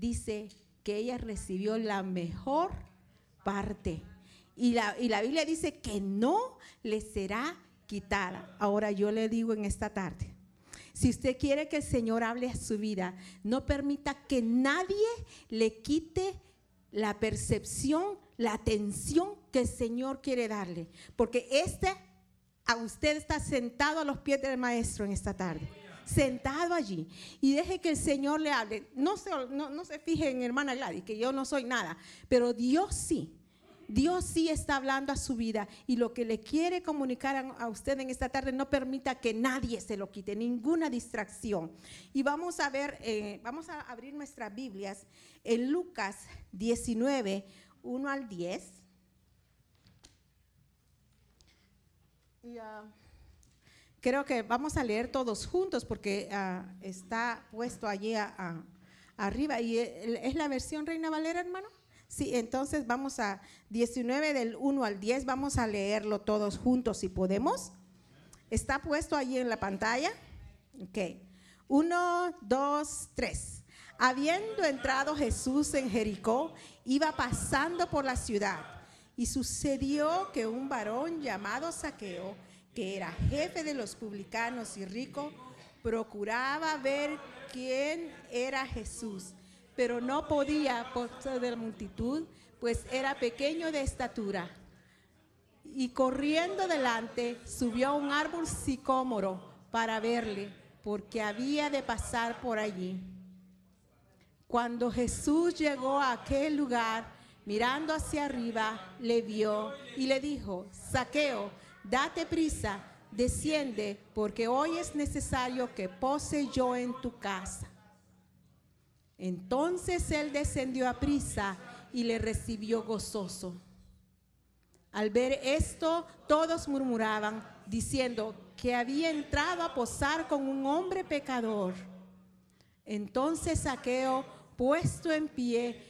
dice que ella recibió la mejor parte. Y la, y la Biblia dice que no le será quitada. Ahora yo le digo en esta tarde, si usted quiere que el Señor hable a su vida, no permita que nadie le quite la percepción, la atención que el Señor quiere darle. Porque este, a usted está sentado a los pies del Maestro en esta tarde sentado allí y deje que el Señor le hable. No se, no, no se fije en hermana Gladys, que yo no soy nada, pero Dios sí. Dios sí está hablando a su vida y lo que le quiere comunicar a, usted en esta tarde no permita que nadie se lo quite, ninguna distracción. Y vamos a ver, eh, vamos a abrir nuestras Biblias en Lucas 19, 1 al 10. Y, uh, creo que vamos a leer todos juntos porque uh, está puesto allí a, arriba. ¿Y es la versión Reina Valera, hermano? Sí, entonces vamos a 19 del 1 al 10, vamos a leerlo todos juntos si podemos. Está puesto allí en la pantalla. Ok. 1, 2, 3. Habiendo entrado Jesús en Jericó, iba pasando por la ciudad. Y sucedió que un varón llamado Saqueo, que era jefe de los publicanos y rico, procuraba ver quién era Jesús pero no podía por de la multitud, pues era pequeño de estatura. Y corriendo delante, subió a un árbol sicómoro para verle, porque había de pasar por allí. Cuando Jesús llegó a aquel lugar, mirando hacia arriba, le vio y le dijo, Saqueo, date prisa, desciende, porque hoy es necesario que pose yo en tu casa. Entonces él descendió a prisa y le recibió gozoso. Al ver esto, todos murmuraban, diciendo que había entrado a posar con un hombre pecador. Entonces Saqueo, puesto en pie,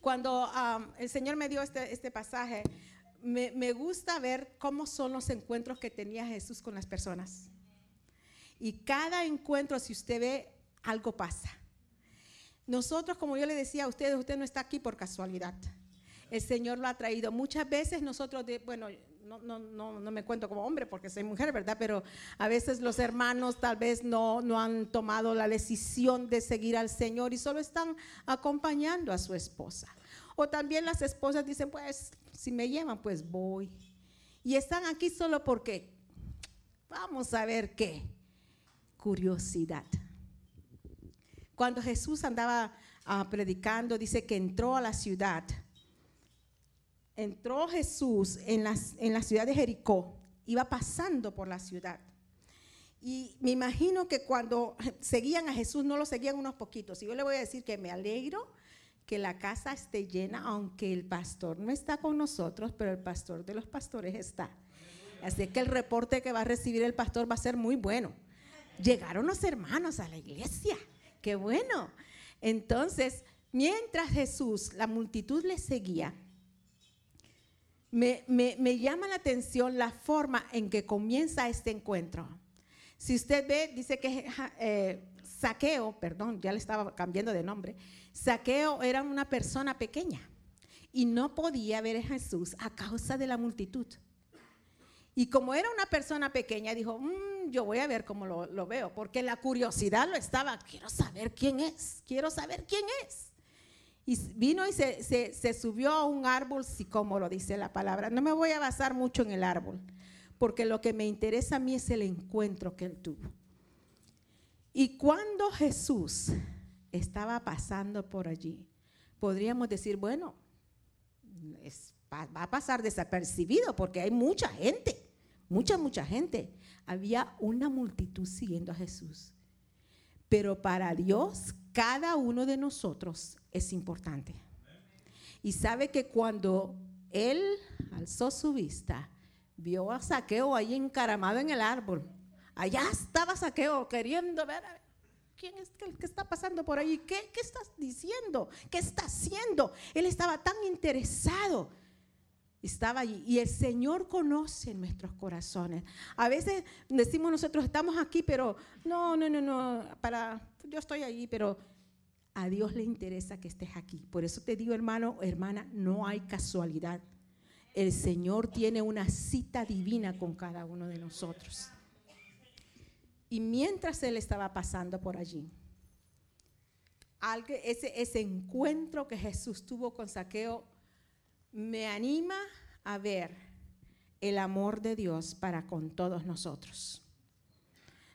Cuando um, el Señor me dio este, este pasaje, me, me gusta ver cómo son los encuentros que tenía Jesús con las personas. Y cada encuentro, si usted ve, algo pasa. Nosotros, como yo le decía a ustedes, usted no está aquí por casualidad. El Señor lo ha traído. Muchas veces nosotros, bueno, no, no, no, no, me cuento como hombre porque soy mujer, ¿verdad? Pero a veces los hermanos tal vez no, no han tomado la decisión de seguir al Señor y solo están acompañando a su esposa. O también las esposas dicen, pues, si me llevan, pues voy. Y están aquí solo porque, vamos a ver qué, curiosidad. Cuando Jesús andaba ah, predicando, dice que entró a la ciudad. Entró Jesús en, en la ciudad de Jericó, iba pasando por la ciudad. Y me imagino que cuando seguían a Jesús, no lo seguían unos poquitos. Y yo le voy a decir que me alegro que la casa esté llena, aunque el pastor no está con nosotros, pero el pastor de los pastores está. Así que el reporte que va a recibir el pastor va a ser muy bueno. Llegaron los hermanos a la iglesia. Qué bueno. Entonces, mientras Jesús, la multitud le seguía, me, llama la atención la forma en que comienza este encuentro. Si usted ve, dice que eh, Saqueo, perdón, ya le estaba cambiando de nombre, Saqueo era una persona pequeña y no podía ver a Jesús a causa de la multitud. Y como era una persona pequeña, dijo, mm, yo voy a ver cómo lo, veo, porque la curiosidad lo estaba, quiero saber quién es, quiero saber quién es. Y vino y se, se, subió a un árbol lo dice la palabra. No me voy a basar mucho en el árbol, porque lo que me interesa a mí es el encuentro que él tuvo. Y cuando Jesús estaba pasando por allí, podríamos decir, bueno, va a pasar desapercibido porque hay mucha gente mucha, mucha gente. Había una multitud siguiendo a Jesús. Pero para Dios cada uno de nosotros es importante. Y sabe que cuando él alzó su vista, vio a Saqueo ahí encaramado en el árbol. Allá estaba Saqueo queriendo ver quién es el que está pasando por ahí. ¿Qué, ¿Qué diciendo? ¿Qué está haciendo? Él estaba tan interesado estaba allí. Y el Señor conoce nuestros corazones. A veces decimos nosotros, estamos aquí, pero no, no, no, no, para, yo estoy allí, pero a Dios le interesa que estés aquí. Por eso te digo, hermano, hermana, no hay casualidad. El Señor tiene una cita divina con cada uno de nosotros. Y mientras Él estaba pasando por allí, ese, ese encuentro que Jesús tuvo con Saqueo me anima a ver el amor de Dios para con todos nosotros.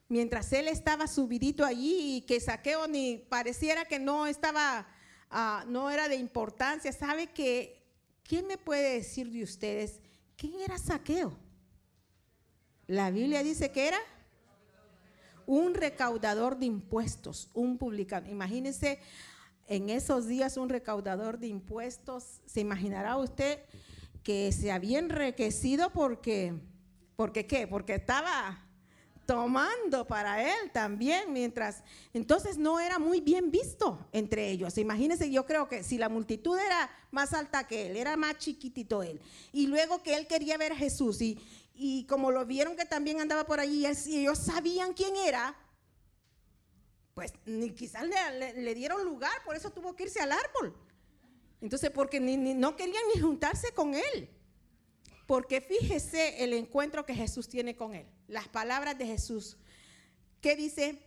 Mientras él estaba subidito allí y que Saqueo ni pareciera que no estaba, ah, no era de importancia, ¿sabe que quién me puede decir de ustedes quién era Saqueo? La Biblia dice que era un recaudador de impuestos, un publicano. Imagínense en esos días un recaudador de impuestos, se imaginará usted que se había enriquecido porque, porque qué, porque estaba tomando para él también, mientras entonces no era muy bien visto entre ellos. Imagínense, yo creo que si la multitud era más alta que él, era más chiquitito él, y luego que él quería ver a Jesús, y, y como lo vieron que también andaba por allí, y ellos sabían quién era, pues ni quizás le, dieron lugar, por eso tuvo que irse al árbol. Entonces, porque no querían ni juntarse con él. Porque fíjese el encuentro que Jesús tiene con él. Las palabras de Jesús. ¿Qué dice?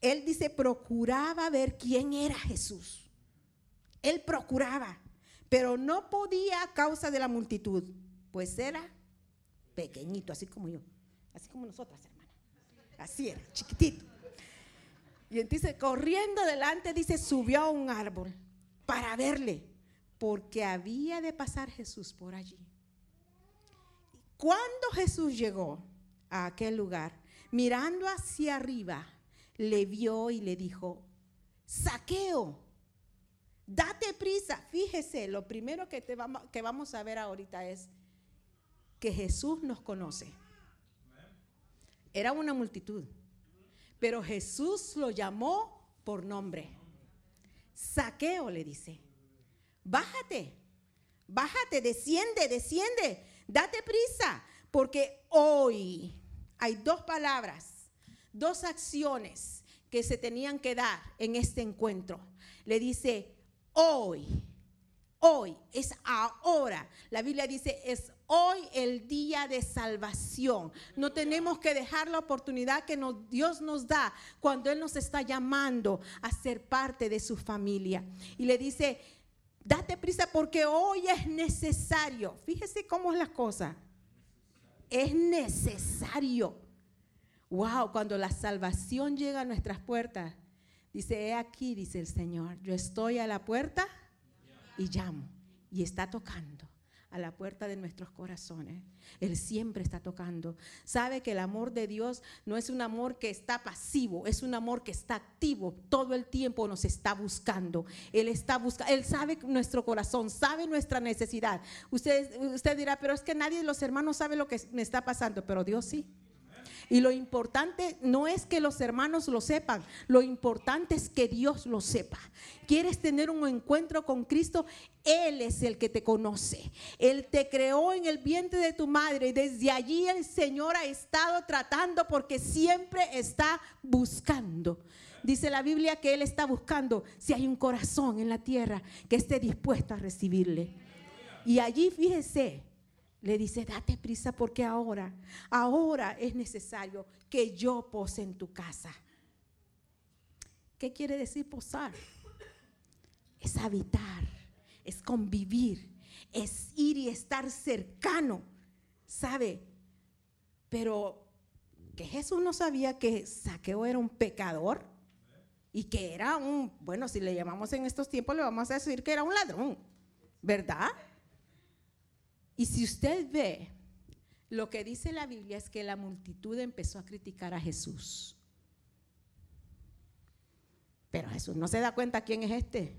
Él dice, procuraba ver quién era Jesús. Él procuraba, pero no podía a causa de la multitud, pues era pequeñito, así como yo, así como nosotras, hermanas. Así era, chiquitito. Y entonces, corriendo delante, dice, subió a un árbol para verle, porque había de pasar Jesús por allí. Cuando Jesús llegó a aquel lugar, mirando hacia arriba, le vio y le dijo, saqueo, date prisa. Fíjese, lo primero que, te vamos, que vamos a ver ahorita es que Jesús nos conoce. Era una multitud. Pero Jesús lo llamó por nombre. Saqueo le dice, bájate, bájate, desciende, desciende, date prisa, porque hoy hay dos palabras, dos acciones que se tenían que dar en este encuentro. Le dice, hoy, hoy, es ahora. La Biblia dice, es hoy el día de salvación. No tenemos que dejar la oportunidad que Dios nos da cuando Él nos está llamando a ser parte de su familia. Y le dice, date prisa porque hoy es necesario. Fíjese cómo es la cosa. Es necesario. Wow, cuando la salvación llega a nuestras puertas, dice, he aquí, dice el Señor, yo estoy a la puerta y llamo y está tocando a la puerta de nuestros corazones. Él siempre está tocando. Sabe que el amor de Dios no es un amor que está pasivo, es un amor que está activo. Todo el tiempo nos está buscando. Él está buscando, Él sabe nuestro corazón, sabe nuestra necesidad. Usted, usted dirá, pero es que nadie de los hermanos sabe lo que me está pasando, pero Dios sí. Y lo importante no es que los hermanos lo sepan, lo importante es que Dios lo sepa. ¿Quieres tener un encuentro con Cristo? Él es el que te conoce. Él te creó en el vientre de tu madre y desde allí el Señor ha estado tratando porque siempre está buscando. Dice la Biblia que Él está buscando si hay un corazón en la tierra que esté dispuesto a recibirle. Y allí fíjese, le dice, date prisa porque ahora, ahora es necesario que yo pose en tu casa. ¿Qué quiere decir posar? Es habitar, es convivir, es ir y estar cercano, ¿sabe? Pero que Jesús no sabía que Saqueo era un pecador y que era un, bueno, si le llamamos en estos tiempos, le vamos a decir que era un ladrón, ¿verdad? Y si usted ve, lo que dice la Biblia es que la multitud empezó a criticar a Jesús. Pero Jesús no se da cuenta quién es este.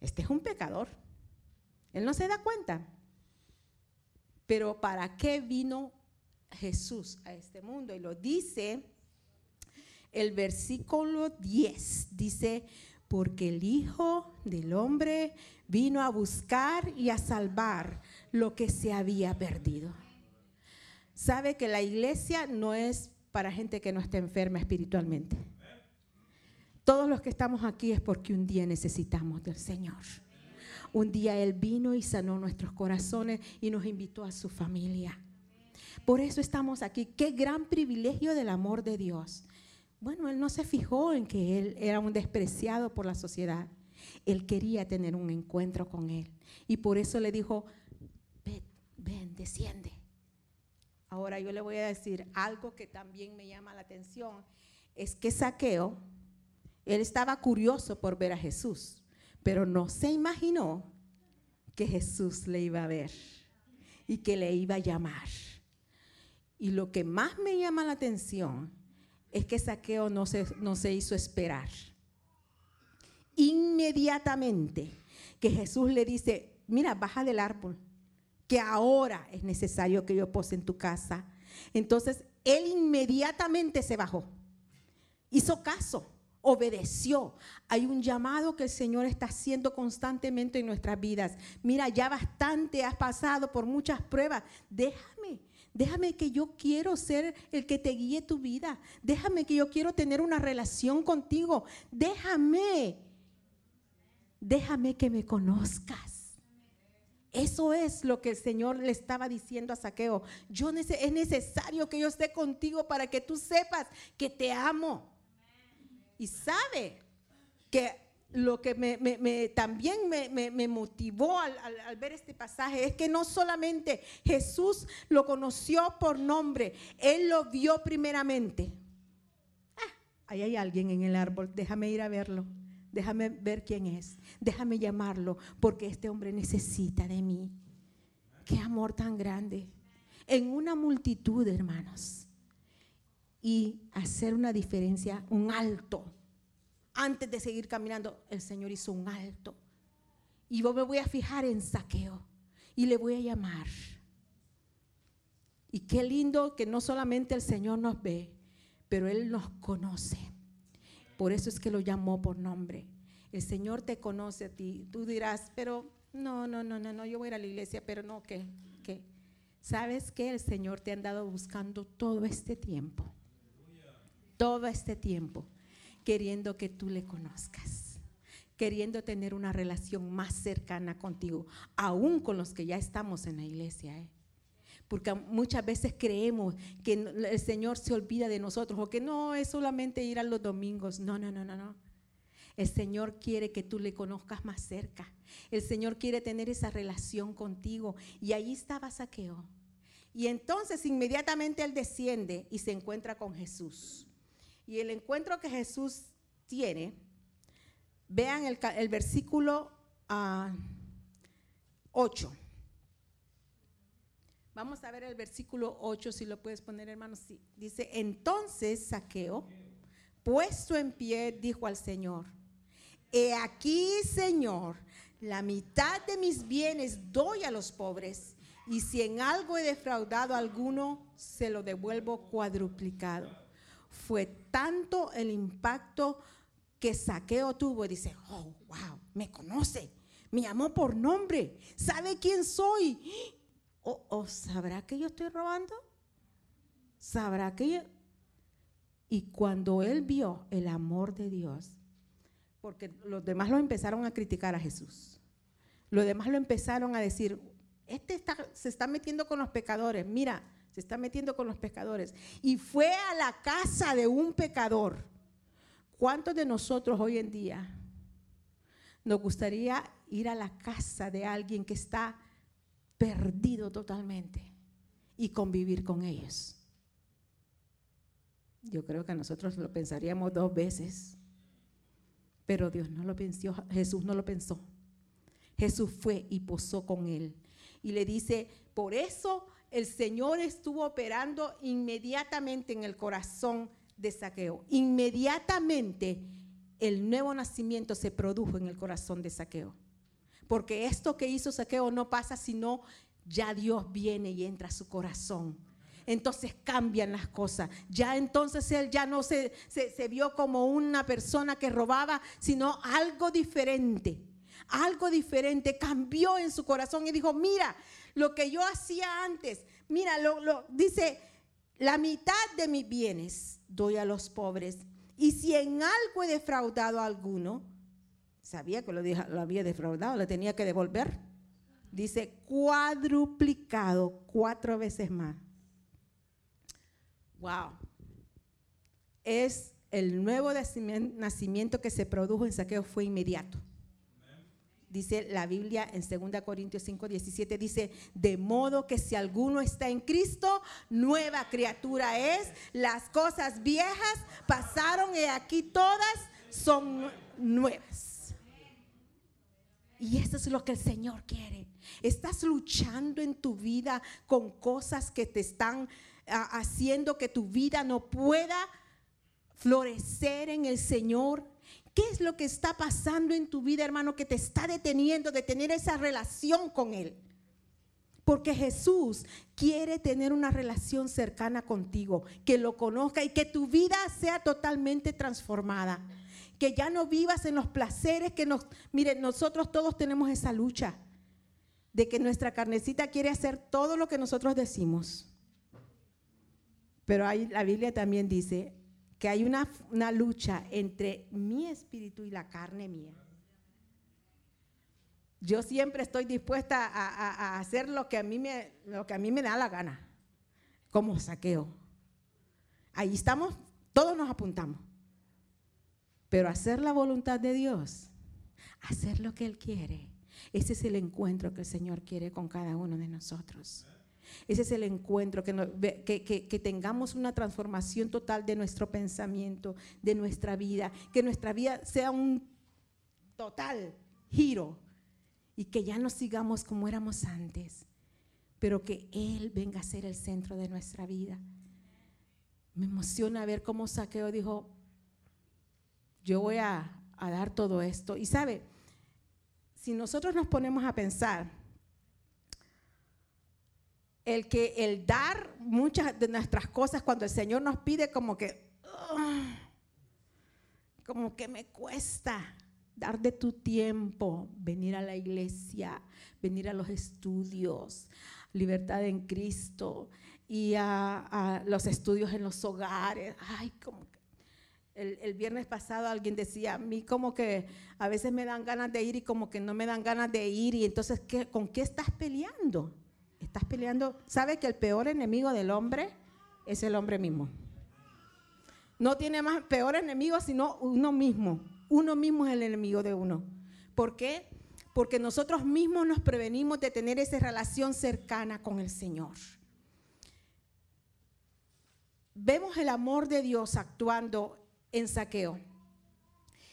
Este es un pecador. Él no se da cuenta. Pero ¿para qué vino Jesús a este mundo? Y lo dice el versículo 10. Dice, porque el Hijo del Hombre vino a buscar y a salvar lo que se había perdido. Sabe que la iglesia no es para gente que no esté enferma espiritualmente. Todos los que estamos aquí es porque un día necesitamos del Señor. Un día Él vino y sanó nuestros corazones y nos invitó a su familia. Por eso estamos aquí. Qué gran privilegio del amor de Dios. Bueno, Él no se fijó en que Él era un despreciado por la sociedad. Él quería tener un encuentro con Él. Y por eso le dijo, ven, ven, desciende. Ahora yo le voy a decir algo que también me llama la atención. Es que Saqueo, él estaba curioso por ver a Jesús, pero no se imaginó que Jesús le iba a ver y que le iba a llamar. Y lo que más me llama la atención es que Saqueo no se, no se hizo esperar. Inmediatamente que Jesús le dice, mira, baja del árbol, que ahora es necesario que yo pose en tu casa. Entonces, él inmediatamente se bajó, hizo caso obedeció. Hay un llamado que el Señor está haciendo constantemente en nuestras vidas. Mira, ya bastante has pasado por muchas pruebas. Déjame, déjame que yo quiero ser el que te guíe tu vida. Déjame que yo quiero tener una relación contigo. Déjame, déjame que me conozcas. Eso es lo que el Señor le estaba diciendo a Saqueo. Yo es necesario que yo esté contigo para que tú sepas que te amo y sabe que lo que me, también me, motivó al, ver este pasaje es que no solamente Jesús lo conoció por nombre, Él lo vio primeramente. Ah, ahí hay alguien en el árbol, déjame ir a verlo, déjame ver quién es, déjame llamarlo, porque este hombre necesita de mí. Qué amor tan grande. En una multitud, hermanos y hacer una diferencia, un alto. Antes de seguir caminando, el Señor hizo un alto. Y yo me voy a fijar en saqueo y le voy a llamar. Y qué lindo que no solamente el Señor nos ve, pero Él nos conoce. Por eso es que lo llamó por nombre. El Señor te conoce a ti. Tú dirás, pero no, no, no, no, no, yo voy a ir a la iglesia, pero no, ¿qué? ¿Qué? ¿Sabes que el Señor te ha andado buscando todo este tiempo? todo este tiempo queriendo que tú le conozcas, queriendo tener una relación más cercana contigo, aún con los que ya estamos en la iglesia. ¿eh? Porque muchas veces creemos que el Señor se olvida de nosotros o que no es solamente ir a los domingos. No, no, no, no, no. El Señor quiere que tú le conozcas más cerca. El Señor quiere tener esa relación contigo. Y ahí estaba Saqueo. Y entonces inmediatamente él desciende y se encuentra con Jesús. Y el encuentro que Jesús tiene, vean el, versículo 8. Ah, Vamos a ver el versículo 8, si lo puedes poner, hermano. Sí. Dice, entonces Saqueo, puesto en pie, dijo al Señor, he aquí, Señor, la mitad de mis bienes doy a los pobres, y si en algo he defraudado a alguno, se lo devuelvo cuadruplicado fue tanto el impacto que Saqueo tuvo. Dice, oh, wow, me conoce, me llamó por nombre, sabe quién soy. ¿O, o sabrá que yo estoy robando? ¿Sabrá que yo? Y cuando él vio el amor de Dios, porque los demás lo empezaron a criticar a Jesús, los demás lo empezaron a decir, este se está metiendo con los pecadores, mira, se está metiendo con los pecadores. Y fue a la casa de un pecador. ¿Cuántos de nosotros hoy en día nos gustaría ir a la casa de alguien que está perdido totalmente y convivir con ellos? Yo creo que nosotros lo pensaríamos dos veces, pero Dios no lo pensó, Jesús no lo pensó. Jesús fue y posó con él y le dice, por eso el Señor estuvo operando inmediatamente en el corazón de Saqueo. Inmediatamente el nuevo nacimiento se produjo en el corazón de Saqueo. Porque esto que hizo Saqueo no pasa sino ya Dios viene y entra a su corazón. Entonces cambian las cosas. Ya entonces él ya no se, se, vio como una persona que robaba, sino algo diferente. Algo diferente cambió en su corazón y dijo, mira, lo que yo hacía antes, mira, lo, dice, la mitad de mis bienes doy a los pobres. Y si en algo he defraudado a alguno, sabía que lo, lo había defraudado, le tenía que devolver. Dice cuadruplicado cuatro veces más. Wow. Es el nuevo nacimiento que se produjo en saqueo fue inmediato. Dice la Biblia en 2 Corintios 5, 17, dice, de modo que si alguno está en Cristo, nueva criatura es, las cosas viejas pasaron y aquí todas son nuevas. Y eso es lo que el Señor quiere. Estás luchando en tu vida con cosas que te están ah, haciendo que tu vida no pueda florecer en el Señor. ¿Qué es lo que está pasando en tu vida, hermano, que te está deteniendo de tener esa relación con Él? Porque Jesús quiere tener una relación cercana contigo, que lo conozca y que tu vida sea totalmente transformada. Que ya no vivas en los placeres que nos... Miren, nosotros todos tenemos esa lucha de que nuestra carnecita quiere hacer todo lo que nosotros decimos. Pero ahí la Biblia también dice que hay una, una lucha entre mi espíritu y la carne mía. Yo siempre estoy dispuesta a, hacer lo que, a mí me, lo que a mí me da la gana, como saqueo. Ahí estamos, todos nos apuntamos. Pero hacer la voluntad de Dios, hacer lo que Él quiere, ese es el encuentro que el Señor quiere con cada uno de nosotros. Ese es el encuentro, que, que, tengamos una transformación total de nuestro pensamiento, de nuestra vida, que nuestra vida sea un total giro y que ya no sigamos como éramos antes, pero que Él venga a ser el centro de nuestra vida. Me emociona ver cómo Saqueo dijo, yo voy a, a dar todo esto. Y sabe, si nosotros nos ponemos a pensar, el que el dar muchas de nuestras cosas cuando el Señor nos pide como que, como que me cuesta dar de tu tiempo, venir a la iglesia, venir a los estudios, libertad en Cristo y a, los estudios en los hogares. Ay, como el, viernes pasado alguien decía, a mí como que a veces me dan ganas de ir y como que no me dan ganas de ir. Y entonces, ¿qué, ¿con qué estás peleando? Estás peleando. ¿Sabe que el peor enemigo del hombre es el hombre mismo? No tiene más peor enemigo sino uno mismo. Uno mismo es el enemigo de uno. ¿Por qué? Porque nosotros mismos nos prevenimos de tener esa relación cercana con el Señor vemos el amor de Dios actuando en saqueo.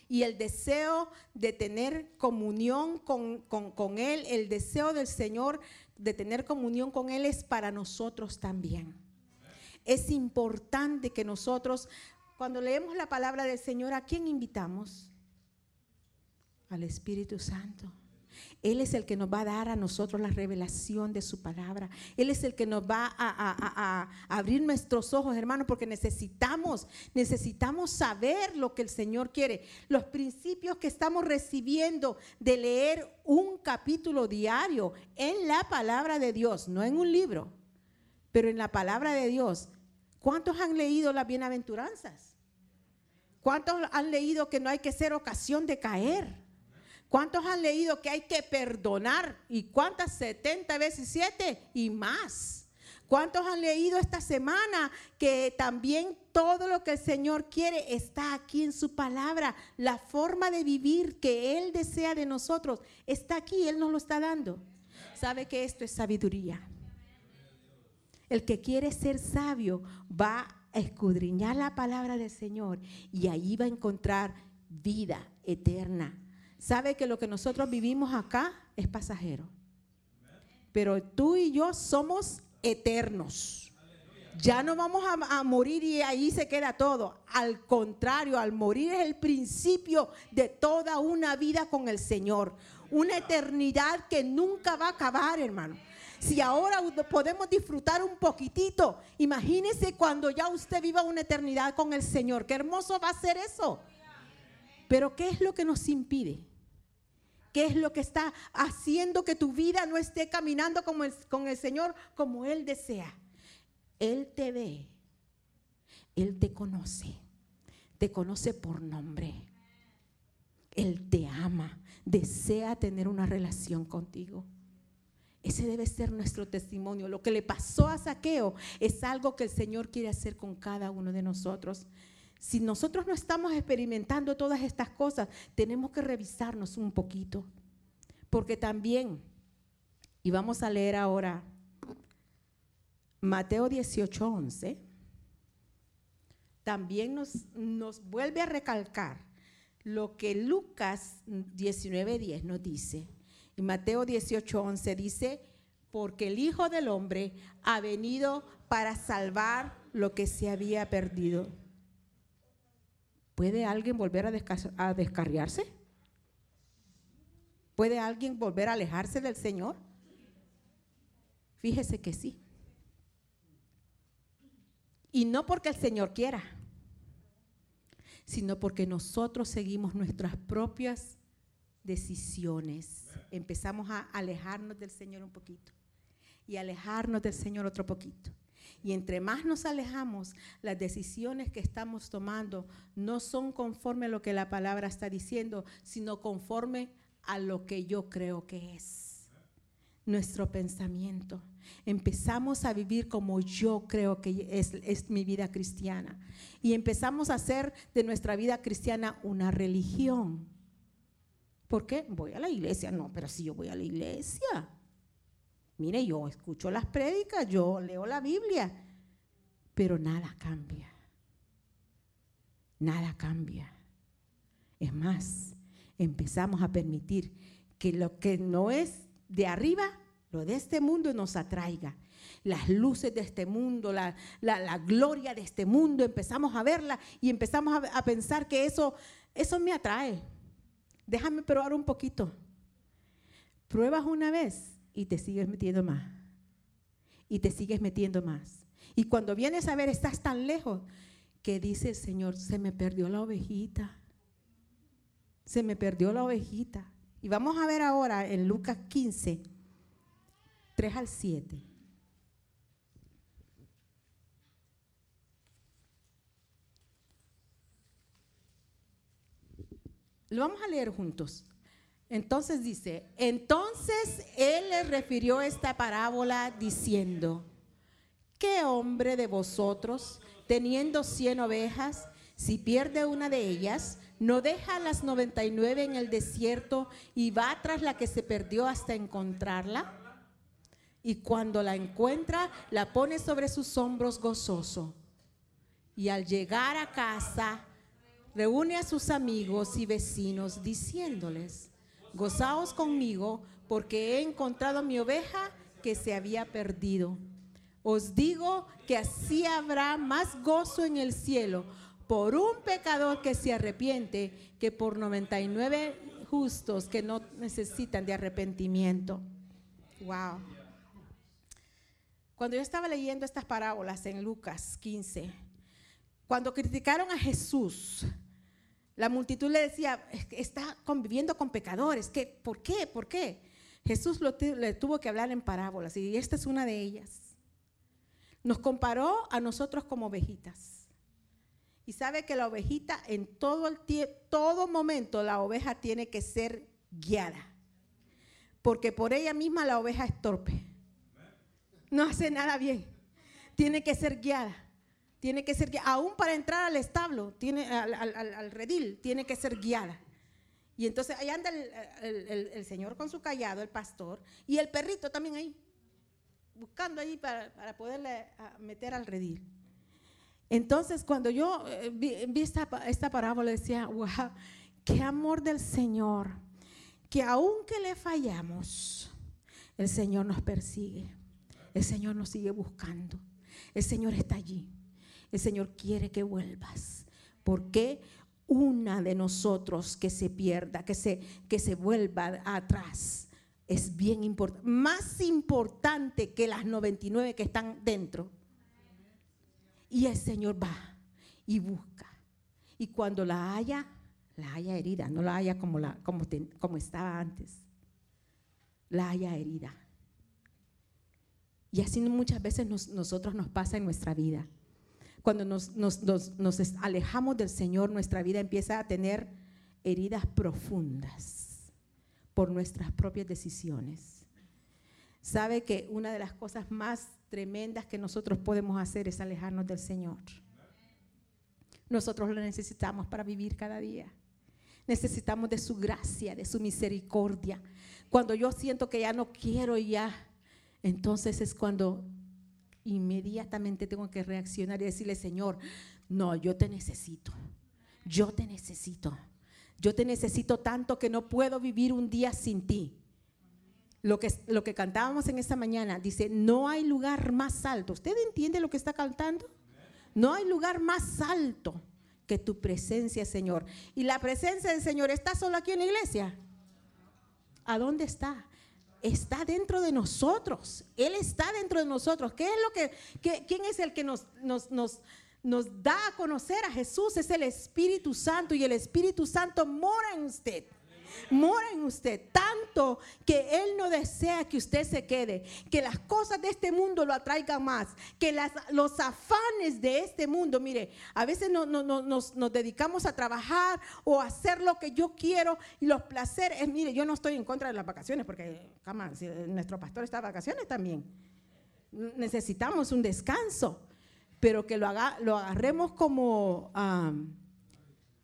Y el deseo de tener comunión con, Él, el deseo del Señor de tener comunión con Él es para nosotros también. Es importante que nosotros, cuando leemos la palabra del Señor, ¿a quién invitamos? Al Espíritu Santo. Él es el que nos va a dar a nosotros la revelación de su palabra. Él es el que nos va a, abrir nuestros ojos, hermanos, porque necesitamos, necesitamos saber lo que el Señor quiere. Los principios que estamos recibiendo de leer un capítulo diario en la palabra de Dios, no en un libro, pero en la palabra de Dios. ¿Cuántos han leído las bienaventuranzas? ¿Cuántos han leído que no hay que ser ocasión de caer? ¿Cuántos han leído que hay que perdonar? ¿Y cuántas? 70 veces 7 y más. ¿Cuántos han leído esta semana que también todo lo que el Señor quiere está aquí en su palabra? La forma de vivir que Él desea de nosotros está aquí, Él nos lo está dando. ¿Sabe que esto es sabiduría? El que quiere ser sabio va a escudriñar la palabra del Señor y ahí va a encontrar vida eterna sabe que lo que nosotros vivimos acá es pasajero. Pero tú y yo somos eternos. Ya no vamos a, morir y ahí se queda todo. Al contrario, al morir es el principio de toda una vida con el Señor. Una eternidad que nunca va a acabar, hermano. Si ahora podemos disfrutar un poquitito, imagínese cuando ya usted viva una eternidad con el Señor. Qué hermoso va a ser eso. Pero ¿qué es lo que nos impide? ¿Qué es lo que está haciendo que tu vida no esté caminando con el, con el Señor como Él desea? Él te ve, Él te conoce, te conoce por nombre. Él te ama, desea tener una relación contigo. Ese debe ser nuestro testimonio. Lo que le pasó a Saqueo es algo que el Señor quiere hacer con cada uno de nosotros. Si nosotros no estamos experimentando todas estas cosas, tenemos que revisarnos un poquito. Porque también, y vamos a leer ahora Mateo 18, 11, también nos, nos vuelve a recalcar lo que Lucas 19, 10 nos dice y Mateo 18:11 dice, porque el Hijo del Hombre ha venido para salvar lo que se había perdido. ¿Puede alguien volver a, a descarriarse? ¿Puede alguien volver a alejarse del Señor? Fíjese que sí. Y no porque el Señor quiera, sino porque nosotros seguimos nuestras propias decisiones. Empezamos a alejarnos del Señor un poquito y alejarnos del Señor otro poquito. Y entre más nos alejamos, las decisiones que estamos tomando no son conforme a lo que la palabra está diciendo, sino conforme a lo que yo creo que es. Nuestro pensamiento. Empezamos a vivir como yo creo que es, es mi vida cristiana. Y empezamos a hacer de nuestra vida cristiana una religión ¿Por qué? Voy a la iglesia. No, pero si yo voy a la iglesia. Mire, yo escucho las prédicas, yo leo la Biblia, pero nada cambia. Nada cambia. Es más, empezamos a permitir que lo que no es de arriba, lo de este mundo nos atraiga. Las luces de este mundo, la, gloria de este mundo, empezamos a verla y empezamos a, a pensar que eso, eso me atrae déjame probar un poquito. Pruebas una vez y te sigues metiendo más. Y te sigues metiendo más. Y cuando vienes a ver, estás tan lejos que dice el Señor, se me perdió la ovejita. Se me perdió la ovejita. Y vamos a ver ahora en Lucas 15, 3 al 7. Lo vamos a leer juntos. Entonces dice, entonces él le refirió esta parábola diciendo, ¿qué hombre de vosotros, teniendo cien ovejas, si pierde una de ellas, no deja las 99 en el desierto y va tras la que se perdió hasta encontrarla? Y cuando la encuentra, la pone sobre sus hombros gozoso. Y al llegar a casa, reúne a sus amigos y vecinos diciéndoles, gozaos conmigo porque he encontrado mi oveja que se había perdido. Os digo que así habrá más gozo en el cielo por un pecador que se arrepiente que por 99 justos que no necesitan de arrepentimiento. Wow. Cuando yo estaba leyendo estas parábolas en Lucas 15, cuando criticaron a Jesús, la multitud le decía, está conviviendo con pecadores. ¿Qué? ¿Por qué? ¿Por qué? Jesús le tuvo que hablar en parábolas y esta es una de ellas. Nos comparó a nosotros como ovejitas. Y sabe que la ovejita en todo, el todo momento la oveja tiene que ser guiada. Porque por ella misma la oveja es torpe. No hace nada bien. Tiene que ser guiada tiene que ser guiada, aún para entrar al establo, tiene, al, redil, tiene que ser guiada. Y entonces ahí anda el, Señor con su callado, el pastor, y el perrito también ahí, buscando ahí para, poderle meter al redil. Entonces, cuando yo eh, vi, esta, esta, parábola, decía, wow, qué amor del Señor, que aunque le fallamos, el Señor nos persigue, el Señor nos sigue buscando. El Señor está allí. El Señor quiere que vuelvas. ¿Por qué? Una de nosotros que se pierda, que se, que se vuelva atrás, es bien importante. Más importante que las 99 que están dentro. Y el Señor va y busca. Y cuando la haya, la haya herida, no la haya como, la, como, como estaba antes. La haya herida. Y así muchas veces nosotros nos pasa en nuestra vida. Cuando nos, nos, alejamos del Señor, nuestra vida empieza a tener heridas profundas por nuestras propias decisiones. Sabe que una de las cosas más tremendas que nosotros podemos hacer es alejarnos del Señor. Nosotros lo necesitamos para vivir cada día. Necesitamos de su gracia, de su misericordia. Cuando yo siento que ya no quiero ya entonces es cuando inmediatamente tengo que reaccionar y decirle, Señor, no, yo te necesito, yo te necesito, yo te necesito tanto que no puedo vivir un día sin ti. Lo que, lo que cantábamos en esta mañana dice, no hay lugar más alto. ¿Usted entiende lo que está cantando? No hay lugar más alto que tu presencia, Señor. Y la presencia del Señor está solo aquí en la iglesia. ¿A dónde está? Está dentro de nosotros. Él está dentro de nosotros. ¿Qué es lo que, quién es el que nos, nos, nos, nos da a conocer a Jesús? Es el Espíritu Santo y el Espíritu Santo mora en usted mora en usted tanto que Él no desea que usted se quede, que las cosas de este mundo lo atraigan más, que los afanes de este mundo, mire, a veces no, nos, dedicamos a trabajar o hacer lo que yo quiero y los placeres, mire, yo no estoy en contra de las vacaciones porque, cama, si nuestro pastor está de vacaciones también, necesitamos un descanso, pero que lo, agarremos como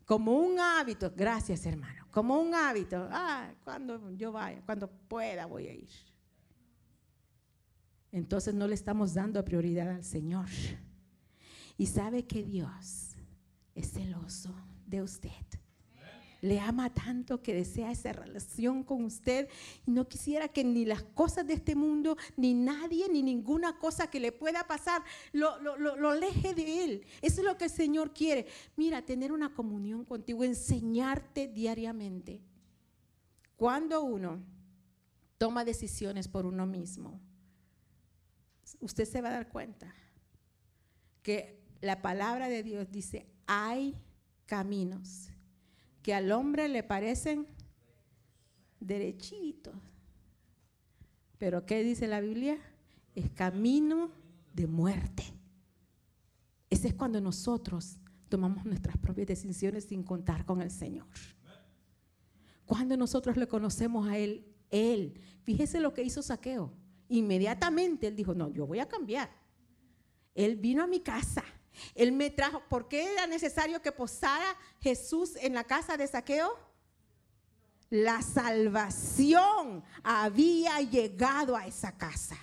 un hábito. Gracias, hermano como un hábito. Ah, cuando yo vaya, cuando pueda voy a ir. Entonces no le estamos dando prioridad al Señor. Y sabe que Dios es celoso de usted le ama tanto que desea esa relación con usted y no quisiera que ni las cosas de este mundo, ni nadie, ni ninguna cosa que le pueda pasar, lo, lo, aleje de Él. Eso es lo que el Señor quiere. Mira, tener una comunión contigo, enseñarte diariamente. Cuando uno toma decisiones por uno mismo, usted se va a dar cuenta que la palabra de Dios dice, hay caminos que al hombre le parecen derechitos. Pero ¿qué dice la Biblia? Es camino de muerte. Ese es cuando nosotros tomamos nuestras propias decisiones sin contar con el Señor. Cuando nosotros le conocemos a Él, Él, fíjese lo que hizo Saqueo. Inmediatamente Él dijo, no, yo voy a cambiar. Él vino a mi casa él me trajo, ¿por qué era necesario que posara Jesús en la casa de saqueo? La salvación había llegado a esa casa.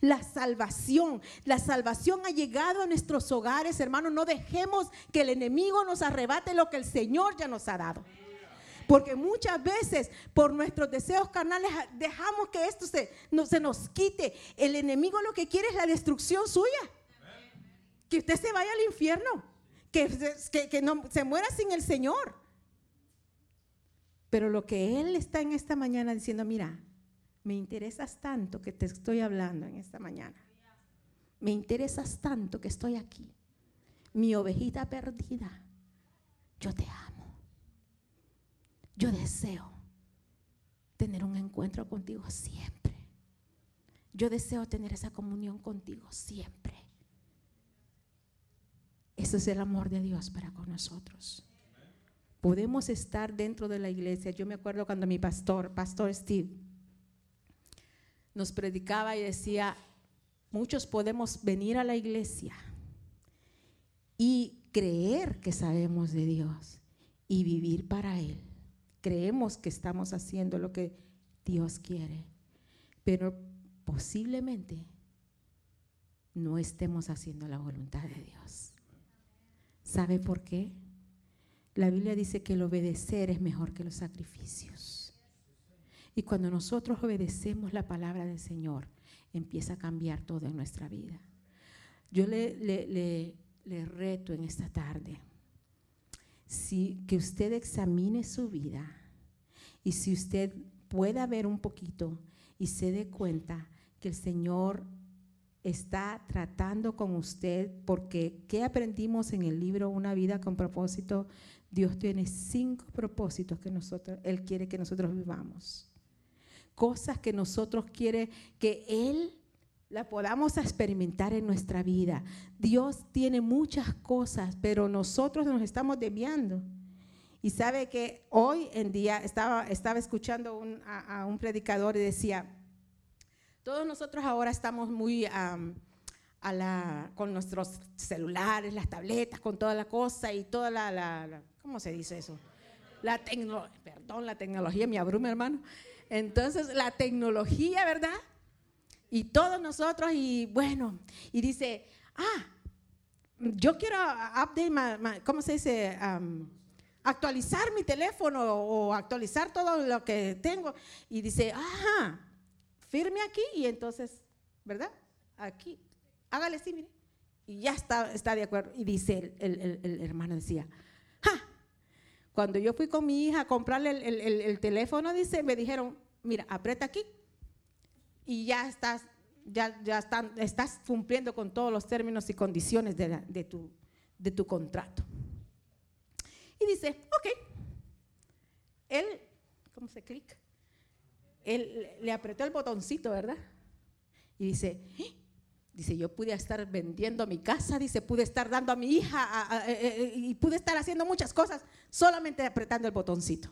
La salvación, la salvación ha llegado a nuestros hogares, hermanos. No dejemos que el enemigo nos arrebate lo que el Señor ya nos ha dado. Porque muchas veces por nuestros deseos carnales dejamos que esto se, no, se nos quite. El enemigo lo que quiere es la destrucción suya que usted se vaya al infierno, que, que, no, se muera sin el Señor. Pero lo que Él está en esta mañana diciendo, mira, me interesas tanto que te estoy hablando en esta mañana. Me interesas tanto que estoy aquí. Mi ovejita perdida. Yo te amo. Yo deseo tener un encuentro contigo siempre. Yo deseo tener esa comunión contigo siempre. Ese es el amor de Dios para con nosotros. Podemos estar dentro de la iglesia. Yo me acuerdo cuando mi pastor, Pastor Steve, nos predicaba y decía, muchos podemos venir a la iglesia y creer que sabemos de Dios y vivir para Él. Creemos que estamos haciendo lo que Dios quiere, pero posiblemente no estemos haciendo la voluntad de Dios. ¿Sabe por qué? La Biblia dice que el obedecer es mejor que los sacrificios. Y cuando nosotros obedecemos la palabra del Señor, empieza a cambiar todo en nuestra vida. Yo le, le, le, reto en esta tarde si, que usted examine su vida y si usted pueda ver un poquito y se dé cuenta que el Señor está tratando con usted, porque ¿qué aprendimos en el libro Una vida con propósito? Dios tiene cinco propósitos que nosotros, Él quiere que nosotros vivamos. Cosas que nosotros quiere que Él la podamos experimentar en nuestra vida. Dios tiene muchas cosas, pero nosotros nos estamos desviando. Y sabe que hoy en día estaba, estaba escuchando a, un predicador y decía, todos nosotros ahora estamos muy con nuestros celulares, las tabletas, con toda la cosa y toda la, ¿cómo se dice eso? La tecnología, perdón, la tecnología me abruma, hermano. Entonces, la tecnología, ¿verdad? Y todos nosotros, y bueno, y dice, ah, yo quiero update, ¿cómo se dice? actualizar mi teléfono o actualizar todo lo que tengo. Y dice, ajá, firme aquí y entonces, ¿verdad? Aquí, hágale así, mire. Y ya está, está de acuerdo. Y dice el, hermano, decía, ¡ja! Cuando yo fui con mi hija a comprarle el, teléfono, dice, me dijeron, mira, aprieta aquí y ya estás, ya, ya estás cumpliendo con todos los términos y condiciones de, tu, de tu contrato. Y dice, ok, él, ¿cómo se clic? Él le apretó el botoncito, ¿verdad? Y dice, ¡Eh! dice, yo pude estar vendiendo mi casa, dice, pude estar dando a mi hija eh, eh, y pude estar haciendo muchas cosas solamente apretando el botoncito.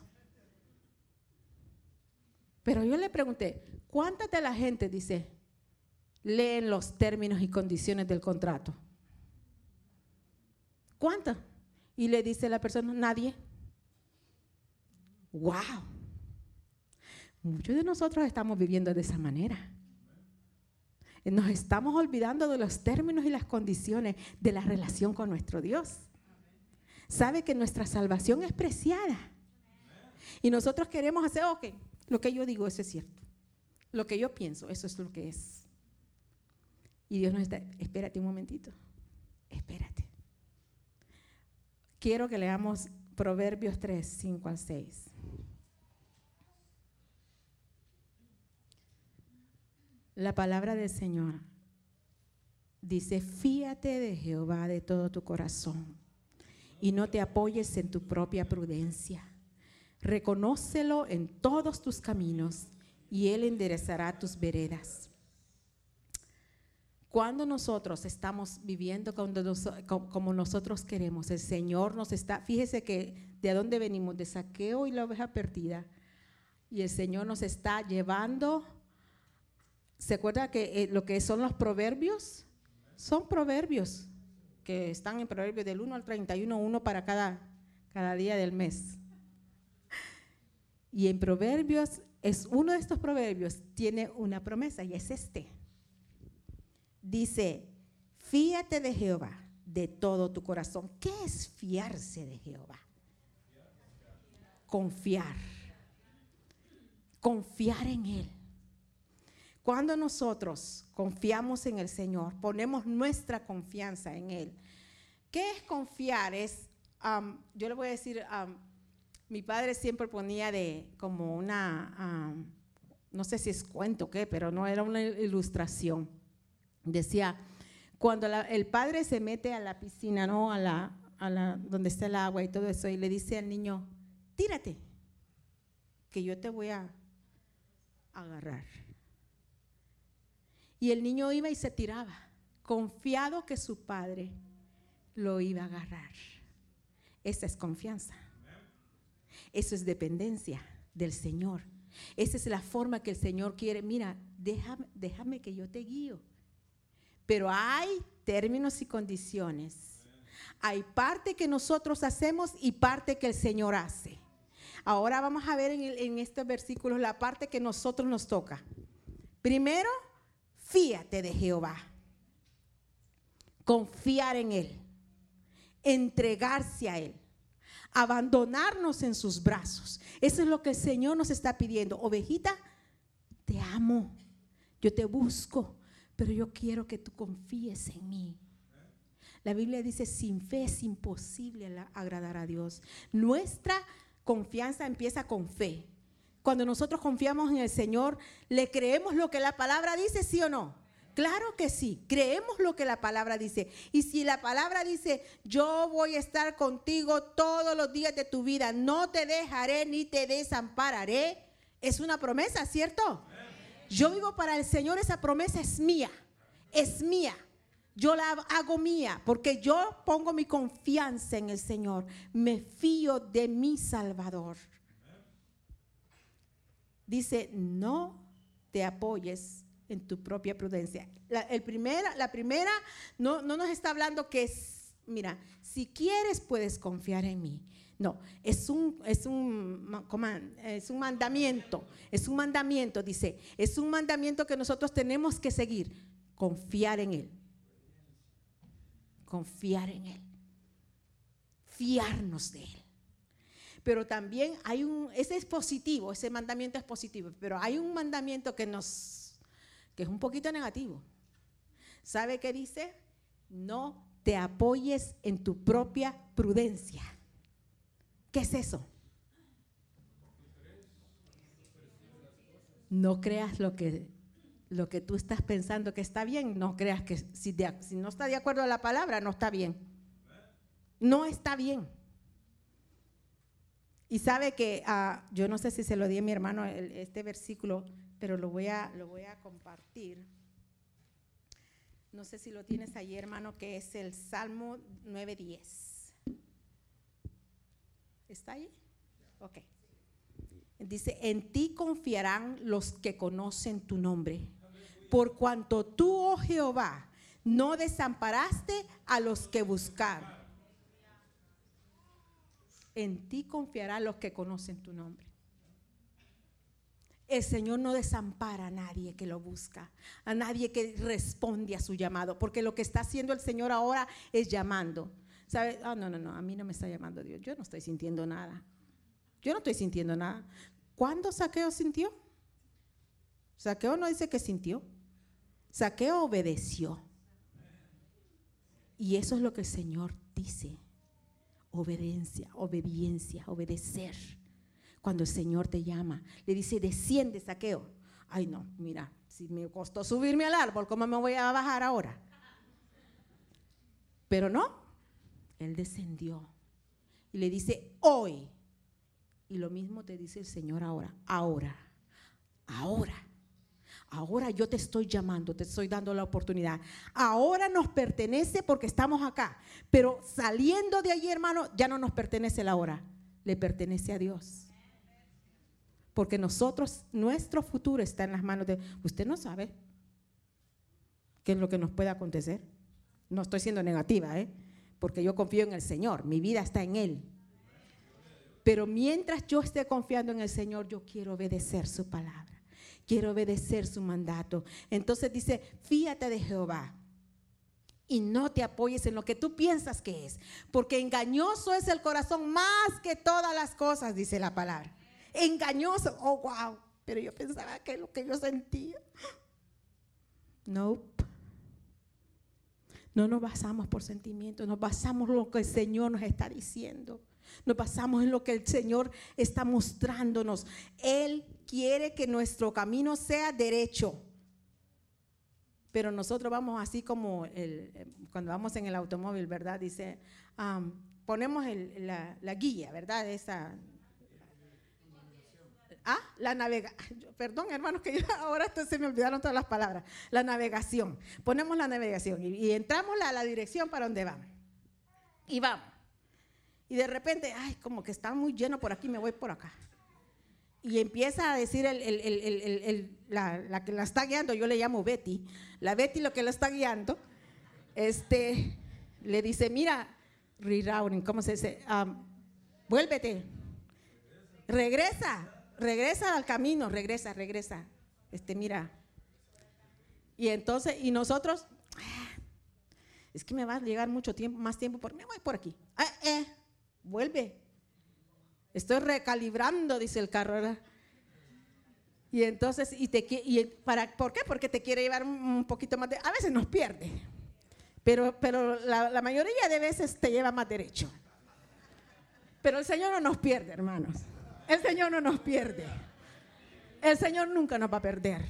Pero yo le pregunté, ¿Cuántas de la gente, dice, leen los términos y condiciones del contrato? ¿Cuántas? Y le dice la persona, nadie. ¡Wow! Muchos de nosotros estamos viviendo de esa manera. Nos estamos olvidando de los términos y las condiciones de la relación con nuestro Dios. Sabe que nuestra salvación es preciada. Y nosotros queremos hacer, ok, lo que yo digo, eso es cierto. Lo que yo pienso, eso es lo que es. Y Dios nos está, espérate un momentito, espérate. Quiero que leamos Proverbios 3, 5 al 6. La palabra del Señor dice, fíate de Jehová de todo tu corazón y no te apoyes en tu propia prudencia. Reconócelo en todos tus caminos y Él enderezará tus veredas. Cuando nosotros estamos viviendo como nosotros queremos, el Señor nos está, fíjese que de dónde venimos, de saqueo y la oveja perdida, y el Señor nos está llevando, ¿se acuerda que eh, lo que son los proverbios? Son proverbios que están en proverbios del 1 al 31, uno para cada, cada día del mes. Y en proverbios es uno de estos proverbios, tiene una promesa y es este. Dice, fíate de Jehová de todo tu corazón. ¿Qué es fiarse de Jehová? Confiar. Confiar en Él. Cuando nosotros confiamos en el Señor, ponemos nuestra confianza en Él. ¿Qué es confiar? Es, yo le voy a decir, mi padre siempre ponía de como una, no sé si es cuento o qué, pero no era una ilustración. Decía, cuando el padre se mete a la piscina, ¿no? A la, a la, donde está el agua y todo eso, y le dice al niño, tírate, que yo te voy a agarrar. Y el niño iba y se tiraba, confiado que su padre lo iba a agarrar. Esa es confianza. Eso es dependencia del Señor. Esa es la forma que el Señor quiere. Mira, déjame, déjame que yo te guío. Pero hay términos y condiciones. Hay parte que nosotros hacemos y parte que el Señor hace. Ahora vamos a ver en, en estos versículos la parte que nosotros nos toca. Primero, fíate de Jehová. Confiar en Él. Entregarse a Él abandonarnos en sus brazos. Eso es lo que el Señor nos está pidiendo. Ovejita, te amo, yo te busco, pero yo quiero que tú confíes en mí. La Biblia dice, sin fe es imposible agradar a Dios. Nuestra confianza empieza con fe. Cuando nosotros confiamos en el Señor, ¿le creemos lo que la palabra dice, sí o no? Claro que sí, creemos lo que la palabra dice. Y si la palabra dice, yo voy a estar contigo todos los días de tu vida, no te dejaré ni te desampararé, es una promesa, ¿cierto? Yo vivo para el Señor, esa promesa es mía, es mía. Yo la hago mía porque yo pongo mi confianza en el Señor. Me fío de mi Salvador. Dice, no te apoyes en tu propia prudencia. La, el primera, la primera no, no nos está hablando que es, mira, si quieres puedes confiar en mí. No, es un, es un, es un mandamiento, es un mandamiento, dice, es un mandamiento que nosotros tenemos que seguir, confiar en Él confiar en Él, fiarnos de Él. Pero también hay un, ese es positivo, ese mandamiento es positivo, pero hay un mandamiento que nos, que es un poquito negativo. ¿Sabe qué dice? No te apoyes en tu propia prudencia. ¿Qué es eso? No creas lo que lo que tú estás pensando que está bien, no creas que si, si no está de acuerdo a la palabra, no está bien. No está bien. Y sabe que, ah, yo no sé si se lo di a mi hermano este versículo, pero lo voy, a, lo voy a compartir. No sé si lo tienes ahí, hermano, que es el Salmo 9.10. ¿Está ahí? Ok. Dice, en ti confiarán los que conocen tu nombre por cuanto tú, oh Jehová, no desamparaste a los que buscaron. En ti confiarán los que conocen tu nombre. El Señor no desampara a nadie que lo busca, a nadie que responde a su llamado, porque lo que está haciendo el Señor ahora es llamando. ¿Sabe? Ah, no, no, no, a mí no me está llamando Dios. Yo no estoy sintiendo nada. Yo no estoy sintiendo nada. ¿Cuándo Saqueo sintió? Saqueo no dice que sintió. Saqueo obedeció. Y eso es lo que el Señor dice. Obediencia, obediencia, obedecer. Cuando el Señor te llama, le dice, desciende, saqueo. Ay, no, mira, si me costó subirme al árbol, ¿cómo me voy a bajar ahora? Pero no, él descendió y le dice, hoy. Y lo mismo te dice el Señor ahora, ahora, ahora. Ahora yo te estoy llamando, te estoy dando la oportunidad. Ahora nos pertenece porque estamos acá. Pero saliendo de allí, hermano, ya no nos pertenece la hora. Le pertenece a Dios. Porque nosotros, nuestro futuro está en las manos de... Usted no sabe qué es lo que nos puede acontecer. No estoy siendo negativa, ¿eh? Porque yo confío en el Señor. Mi vida está en Él. Pero mientras yo esté confiando en el Señor, yo quiero obedecer su palabra quiero obedecer su mandato. Entonces dice, fíjate de Jehová y no te apoyes en lo que tú piensas que es, porque engañoso es el corazón más que todas las cosas, dice la palabra. Engañoso, oh wow, pero yo pensaba que lo que yo sentía. Nope. No nos basamos por sentimientos, nos basamos en lo que el Señor nos está diciendo. Nos basamos en lo que el Señor está mostrándonos. Él quiere que nuestro camino sea derecho. Pero nosotros vamos así como cuando vamos en el automóvil, ¿verdad? Dice, ponemos la, guía, ¿verdad? Esa, Ah, la navegación. Perdón, hermanos, que ahora se me olvidaron todas las palabras. La navegación. Ponemos la navegación y, entramos a la dirección para donde vamos. Y vamos. Y de repente, ay, como que está muy lleno por aquí, me voy por acá y empieza a decir la, que la está guiando, yo le llamo Betty, la Betty lo que la está guiando, este, le dice, mira, rerouting, ¿cómo se dice? vuélvete, regresa, regresa al camino, regresa, regresa, este, mira. Y entonces, y nosotros, ah, es que me va a llegar mucho tiempo, más tiempo, por, me voy por aquí. Ah, eh, vuelve, Estoy recalibrando, dice el carro. Y entonces, y te, y para, ¿por qué? Porque te quiere llevar un poquito más de... A veces nos pierde. Pero, pero la, la mayoría de veces te lleva más derecho. Pero el Señor no nos pierde, hermanos. El Señor no nos pierde. El Señor nunca nos va a perder.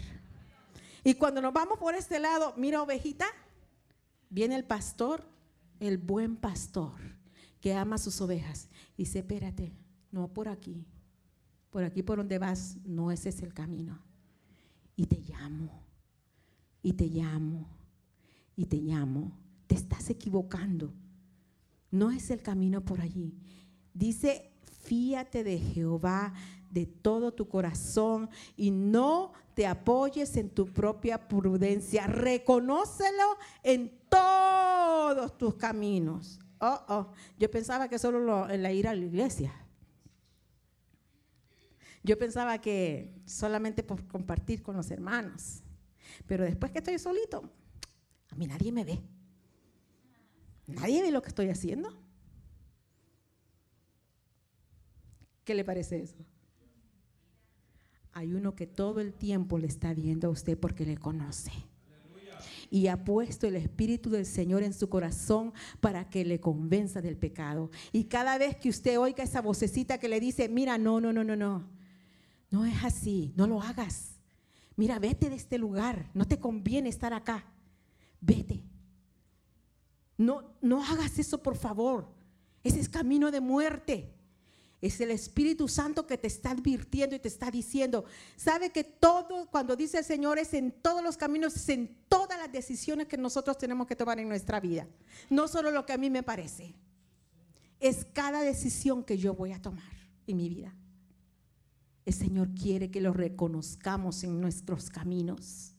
Y cuando nos vamos por este lado, mira ovejita, viene el pastor, el buen pastor, que ama sus ovejas. Dice, espérate, no por aquí, por aquí por donde vas, no ese es el camino. Y te llamo, y te llamo, y te llamo. Te estás equivocando. No es el camino por allí. Dice, fíate de Jehová de todo tu corazón y no te apoyes en tu propia prudencia. Reconócelo en todos tus caminos. Oh, oh. Yo pensaba que solo en la ir a la iglesia. Yo pensaba que solamente por compartir con los hermanos. Pero después que estoy solito, a mí nadie me ve. Nadie ve lo que estoy haciendo. ¿Qué le parece eso? Hay uno que todo el tiempo le está viendo a usted porque le conoce. Y ha puesto el Espíritu del Señor en su corazón para que le convenza del pecado. Y cada vez que usted oiga esa vocecita que le dice, mira, no, no, no, no, no. No es así, no lo hagas. Mira, vete de este lugar, no te conviene estar acá. Vete. No, no hagas eso, por favor. Ese es camino de muerte. Es el Espíritu Santo que te está advirtiendo y te está diciendo, sabe que todo, cuando dice el Señor, es en todos los caminos, es en todas las decisiones que nosotros tenemos que tomar en nuestra vida. No solo lo que a mí me parece, es cada decisión que yo voy a tomar en mi vida. El Señor quiere que lo reconozcamos en nuestros caminos.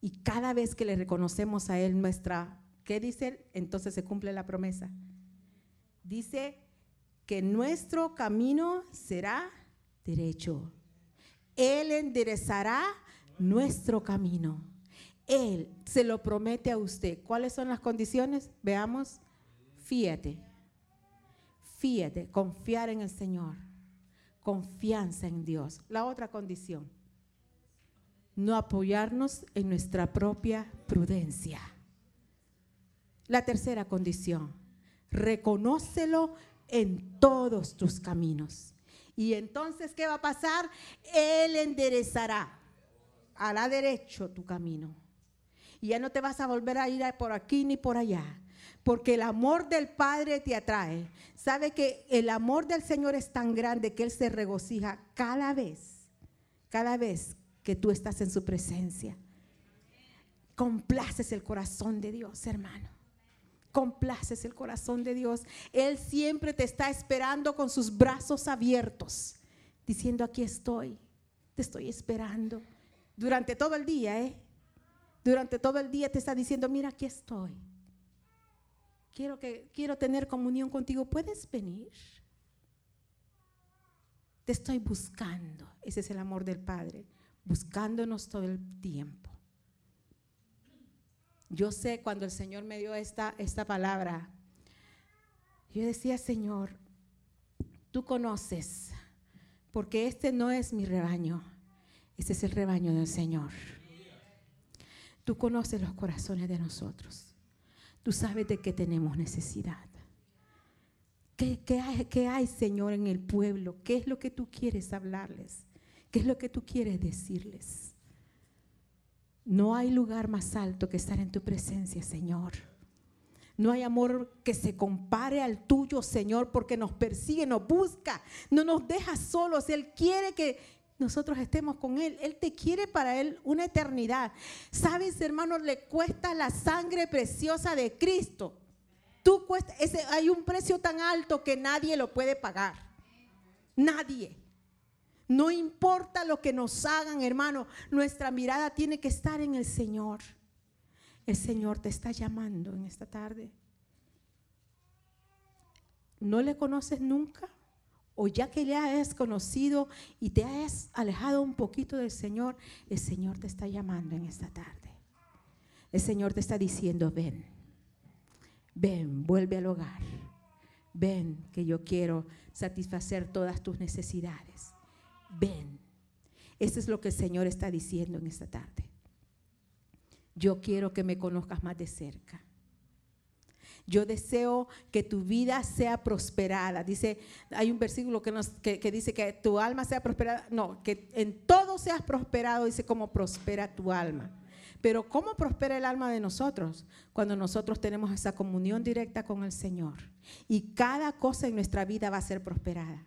Y cada vez que le reconocemos a Él nuestra, ¿qué dice? Entonces se cumple la promesa. Dice, que nuestro camino será derecho. Él enderezará nuestro camino. Él se lo promete a usted. ¿Cuáles son las condiciones? Veamos. Fíjate. Fíjate, confiar en el Señor. Confianza en Dios. La otra condición. No apoyarnos en nuestra propia prudencia. La tercera condición. Reconócelo en todos tus caminos. Y entonces, ¿qué va a pasar? Él enderezará, hará derecho tu camino. Y ya no te vas a volver a ir por aquí ni por allá, porque el amor del Padre te atrae. Sabe que el amor del Señor es tan grande que Él se regocija cada vez, cada vez que tú estás en su presencia. Complaces el corazón de Dios, hermano complaces el corazón de Dios. Él siempre te está esperando con sus brazos abiertos, diciendo, aquí estoy, te estoy esperando. Durante todo el día, ¿eh? Durante todo el día te está diciendo, mira, aquí estoy. Quiero, que, quiero tener comunión contigo. ¿Puedes venir? Te estoy buscando. Ese es el amor del Padre, buscándonos todo el tiempo. Yo sé cuando el Señor me dio esta, esta palabra, yo decía, Señor, tú conoces, porque este no es mi rebaño, este es el rebaño del Señor. Tú conoces los corazones de nosotros. Tú sabes de qué tenemos necesidad. ¿Qué, hay, ¿Qué, hay, Señor, en el pueblo? ¿Qué es lo que tú quieres hablarles? ¿Qué es lo que tú quieres decirles? No hay lugar más alto que estar en tu presencia, Señor. No hay amor que se compare al tuyo, Señor, porque nos persigue, nos busca, no nos deja solos. Él quiere que nosotros estemos con Él. Él te quiere para Él una eternidad. Sabes, hermano, le cuesta la sangre preciosa de Cristo. Tú cuesta, ese, hay un precio tan alto que nadie lo puede pagar. Nadie. No importa lo que nos hagan, hermano, nuestra mirada tiene que estar en el Señor. El Señor te está llamando en esta tarde. ¿No le conoces nunca? O ya que le has conocido y te has alejado un poquito del Señor, el Señor te está llamando en esta tarde. El Señor te está diciendo, ven, ven, vuelve al hogar. Ven que yo quiero satisfacer todas tus necesidades ven. Eso es lo que el Señor está diciendo en esta tarde. Yo quiero que me conozcas más de cerca. Yo deseo que tu vida sea prosperada. Dice, hay un versículo que, nos, que, dice que tu alma sea prosperada. No, que en todo seas prosperado, dice cómo prospera tu alma. Pero ¿cómo prospera el alma de nosotros? Cuando nosotros tenemos esa comunión directa con el Señor. Y cada cosa en nuestra vida va a ser prosperada.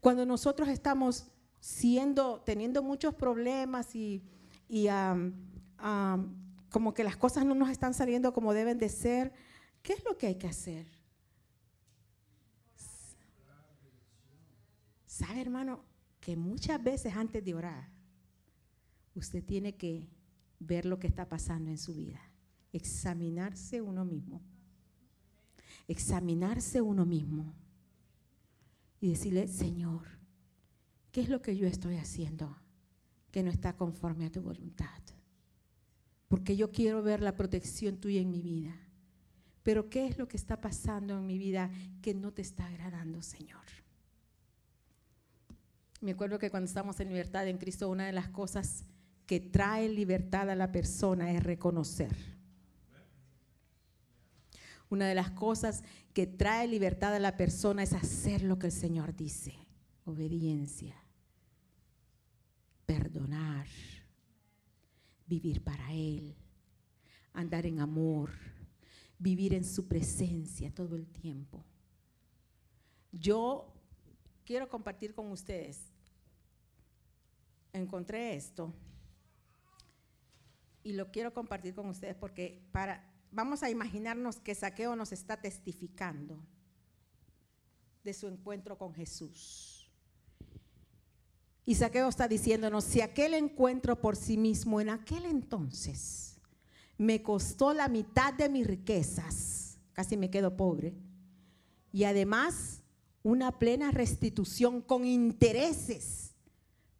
Cuando nosotros estamos siendo, teniendo muchos problemas y, como que las cosas no nos están saliendo como deben de ser, ¿qué es lo que hay que hacer? ¿Sabe, hermano? Que muchas veces antes de orar, usted tiene que ver lo que está pasando en su vida, examinarse uno mismo, examinarse uno mismo y decirle, Señor, ¿qué es lo que yo estoy haciendo que no está conforme a tu voluntad? Porque yo quiero ver la protección tuya en mi vida. Pero ¿qué es lo que está pasando en mi vida que no te está agradando, Señor? Me acuerdo que cuando estamos en libertad en Cristo, una de las cosas que trae libertad a la persona es reconocer. Una de las cosas que trae libertad a la persona es hacer lo que el Señor dice. Obediencia, perdonar, vivir para Él, andar en amor, vivir en su presencia todo el tiempo. Yo quiero compartir con ustedes. Encontré esto y lo quiero compartir con ustedes porque para vamos a imaginarnos que Saqueo nos está testificando de su encuentro con Jesús. Y Saqueo está diciéndonos, si aquel encuentro por sí mismo en aquel entonces me costó la mitad de mis riquezas, casi me quedo pobre, y además una plena restitución con intereses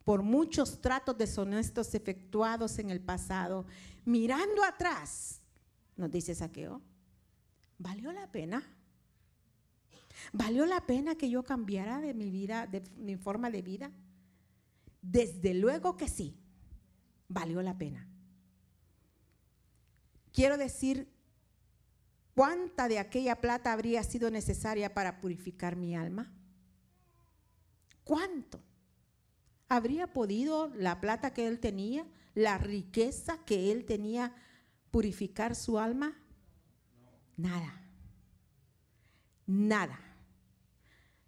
por muchos tratos deshonestos efectuados en el pasado, mirando atrás, nos dice Saqueo, ¿valió la pena? ¿Valió la pena que yo cambiara de mi vida, de mi forma de vida? Desde luego que sí, valió la pena. Quiero decir, ¿cuánta de aquella plata habría sido necesaria para purificar mi alma? ¿Cuánto? ¿Habría podido la plata que él tenía, la riqueza que él tenía, purificar su alma? Nada. Nada.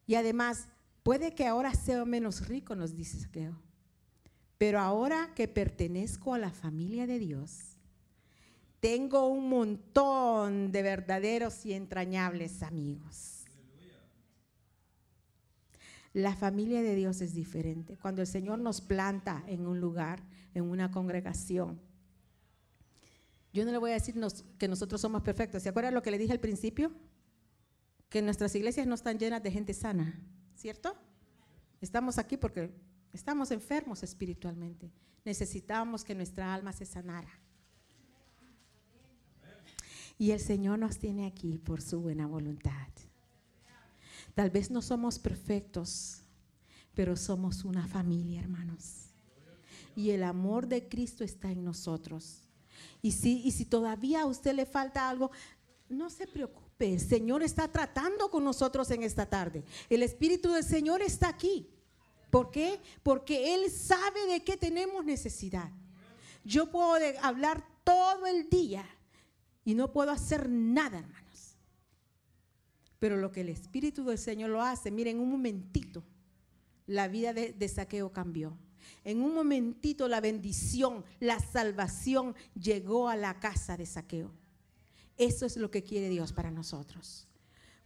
Y además, puede que ahora sea menos rico, nos dice Saqueo. Pero ahora que pertenezco a la familia de Dios, tengo un montón de verdaderos y entrañables amigos. La familia de Dios es diferente. Cuando el Señor nos planta en un lugar, en una congregación, yo no le voy a decir que nosotros somos perfectos. ¿Se acuerdan lo que le dije al principio? Que nuestras iglesias no están llenas de gente sana, ¿cierto? Estamos aquí porque estamos enfermos espiritualmente. Necesitamos que nuestra alma se sanara. Y el Señor nos tiene aquí por su buena voluntad. Tal vez no somos perfectos, pero somos una familia, hermanos. Y el amor de Cristo está en nosotros. Y si, y si todavía a usted le falta algo, no se preocupe. El Señor está tratando con nosotros en esta tarde. El Espíritu del Señor está aquí. ¿Por qué? Porque Él sabe de qué tenemos necesidad. Yo puedo hablar todo el día y no puedo hacer nada, hermanos. Pero lo que el Espíritu del Señor lo hace, miren, un momentito, la vida de, de Saqueo cambió. En un momentito la bendición, la salvación llegó a la casa de saqueo. Eso es lo que quiere Dios para nosotros.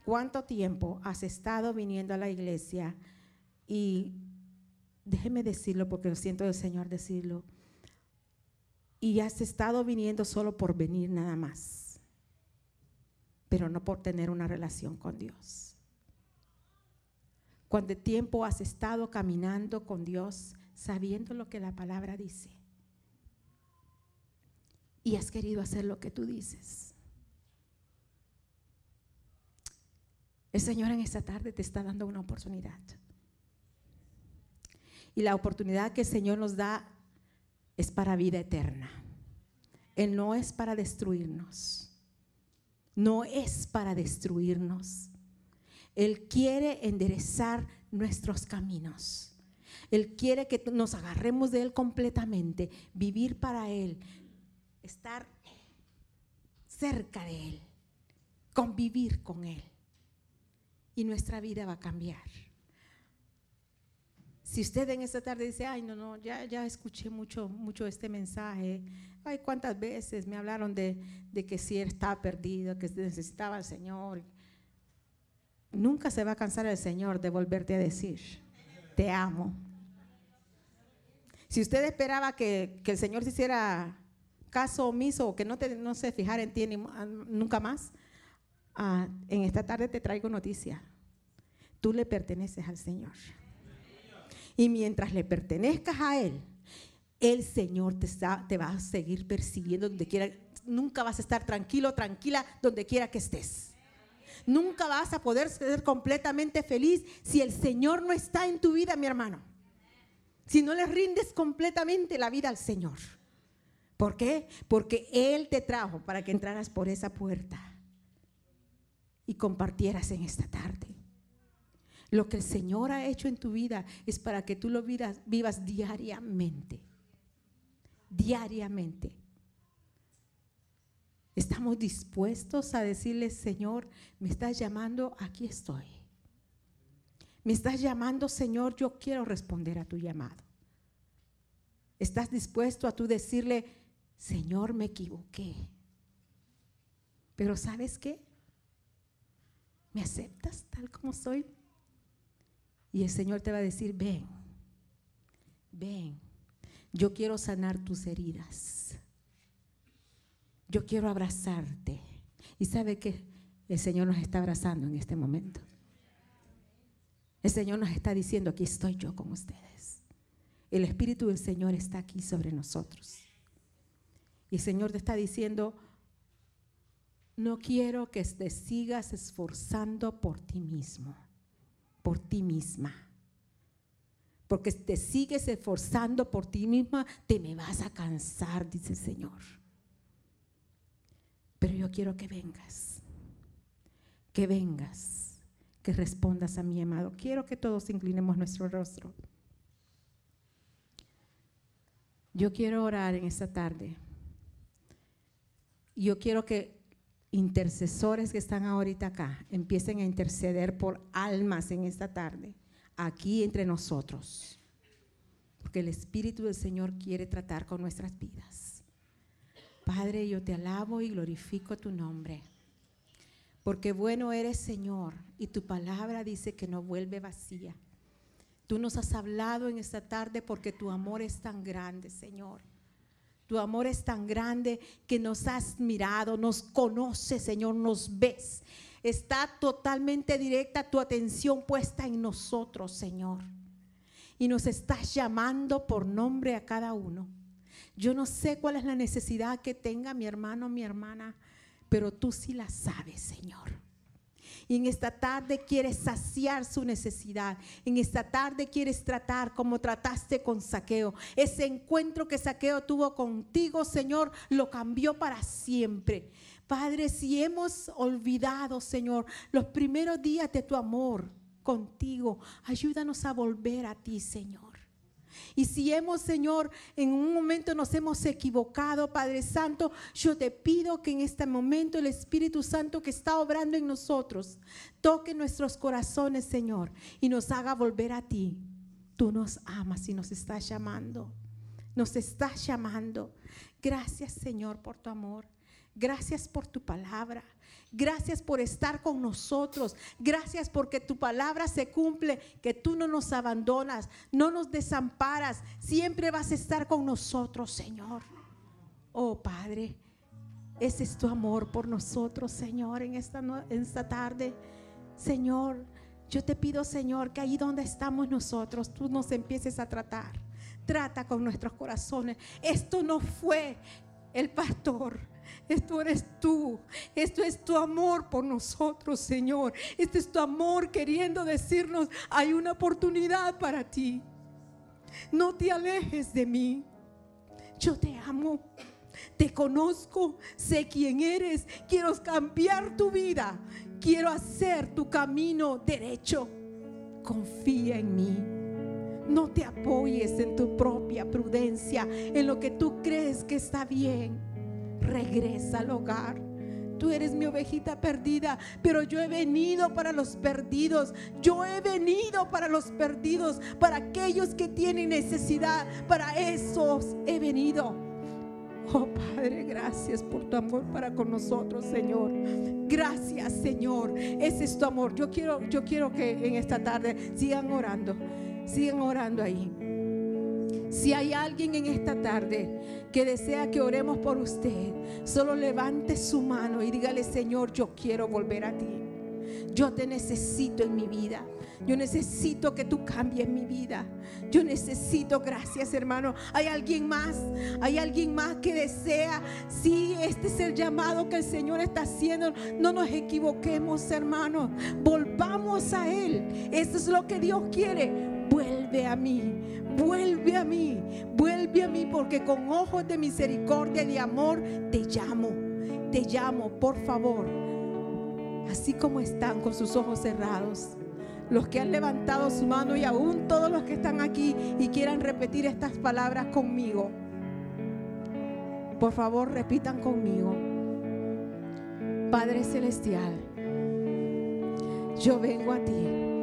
¿Cuánto tiempo has estado viniendo a la iglesia? Y déjeme decirlo porque lo siento del Señor decirlo. Y has estado viniendo solo por venir nada más, pero no por tener una relación con Dios. ¿Cuánto tiempo has estado caminando con Dios sabiendo lo que la palabra dice. Y has querido hacer lo que tú dices. El Señor en esta tarde te está dando una oportunidad. Y la oportunidad que el Señor nos da es para vida eterna. Él no es para destruirnos. no es para destruirnos. Él quiere enderezar nuestros caminos. Él quiere que nos agarremos de Él completamente, vivir para Él, estar cerca de Él, convivir con Él. Y nuestra vida va a cambiar. Si usted en esta tarde dice, ay, no, no, ya, ya escuché mucho, mucho este mensaje, ay, cuántas veces me hablaron de, de que si él estaba perdido, que necesitaba al Señor. Nunca se va a cansar el Señor de volverte a decir, te amo. Si usted esperaba que, el Señor se hiciera caso omiso o que no, te, no se fijara en ti nunca más, ah, en esta tarde te traigo noticia. Tú le perteneces al Señor. Y mientras le pertenezcas a Él, el Señor te, te va a seguir persiguiendo donde quiera. Nunca vas a estar tranquilo, tranquila, donde quiera que estés. Nunca vas a poder ser completamente feliz si el Señor no está en tu vida, mi hermano. Si no le rindes completamente la vida al Señor. ¿Por qué? Porque Él te trajo para que entraras por esa puerta y compartieras en esta tarde. Lo que el Señor ha hecho en tu vida es para que tú lo vivas, diariamente. Diariamente. Estamos dispuestos a decirle, Señor, me estás llamando, aquí estoy. Me estás llamando, Señor, yo quiero responder a tu llamado. ¿Estás dispuesto a tú decirle, Señor, me equivoqué? Pero ¿sabes qué? ¿Me aceptas tal como soy? Y el Señor te va a decir, ven, ven, yo quiero sanar tus heridas. Yo quiero abrazarte. Y sabe que el Señor nos está abrazando en este momento. El Señor nos está diciendo, aquí estoy yo con ustedes. El Espíritu del Señor está aquí sobre nosotros. Y el Señor te está diciendo, no quiero que te sigas esforzando por ti mismo por ti misma. Porque si te sigues esforzando por ti misma, te me vas a cansar, dice el Señor. Pero yo quiero que vengas, que vengas, que respondas a mi amado. Quiero que todos inclinemos nuestro rostro. Yo quiero orar en esta tarde. Yo quiero que intercesores que están ahorita acá empiecen a interceder por almas en esta tarde, aquí entre nosotros. Porque el Espíritu del Señor quiere tratar con nuestras vidas. Padre, yo te alabo y glorifico tu nombre. Porque bueno eres Señor y tu palabra dice que no vuelve vacía. Tú nos has hablado en esta tarde porque tu amor es tan grande, Señor tu amor es tan grande que nos has mirado, nos conoces, Señor, nos ves. Está totalmente directa tu atención puesta en nosotros, Señor. Y nos estás llamando por nombre a cada uno. Yo no sé cuál es la necesidad que tenga mi hermano, mi hermana, pero tú sí la sabes, Señor. Y en esta tarde quieres saciar su necesidad. En esta tarde quieres tratar como trataste con Saqueo. Ese encuentro que Saqueo tuvo contigo, Señor, lo cambió para siempre. Padre, si hemos olvidado, Señor, los primeros días de tu amor contigo, ayúdanos a volver a ti, Señor. Y si hemos, Señor, en un momento nos hemos equivocado, Padre Santo, yo te pido que en este momento el Espíritu Santo que está obrando en nosotros toque nuestros corazones, Señor, y nos haga volver a ti. Tú nos amas y nos estás llamando. Nos estás llamando. Gracias, Señor, por tu amor. Gracias por tu palabra. Gracias por estar con nosotros. Gracias porque tu palabra se cumple, que tú no nos abandonas, no nos desamparas. Siempre vas a estar con nosotros, Señor. Oh Padre, ese es tu amor por nosotros, Señor, en esta, en esta tarde. Señor, yo te pido, Señor, que ahí donde estamos nosotros, tú nos empieces a tratar. Trata con nuestros corazones. Esto no fue el pastor esto eres tú. Esto es tu amor por nosotros, Señor. Este es tu amor queriendo decirnos, hay una oportunidad para ti. No te alejes de mí. Yo te amo. Te conozco, sé quién eres. Quiero cambiar tu vida. Quiero hacer tu camino derecho. Confía en mí. No te apoyes en tu propia prudencia, en lo que tú crees que está bien. Regresa al hogar. Tú eres mi ovejita perdida, pero yo he venido para los perdidos. Yo he venido para los perdidos, para aquellos que tienen necesidad. Para esos he venido. Oh Padre, gracias por tu amor para con nosotros, Señor. Gracias, Señor. Ese es tu amor. Yo quiero, yo quiero que en esta tarde sigan orando. Sigan orando ahí. Si hay alguien en esta tarde que desea que oremos por usted, solo levante su mano y dígale, Señor, yo quiero volver a ti. Yo te necesito en mi vida. Yo necesito que tú cambies mi vida. Yo necesito, gracias hermano. Hay alguien más, hay alguien más que desea. Si este es el llamado que el Señor está haciendo. No nos equivoquemos, hermano. Volvamos a Él. Eso es lo que Dios quiere vuelve a mí, vuelve a mí, vuelve a mí, porque con ojos de misericordia y de amor te llamo, te llamo, por favor, así como están con sus ojos cerrados. Los que han levantado su mano y aún todos los que están aquí y quieran repetir estas palabras conmigo. Por favor, repitan conmigo. Padre Celestial, yo vengo a ti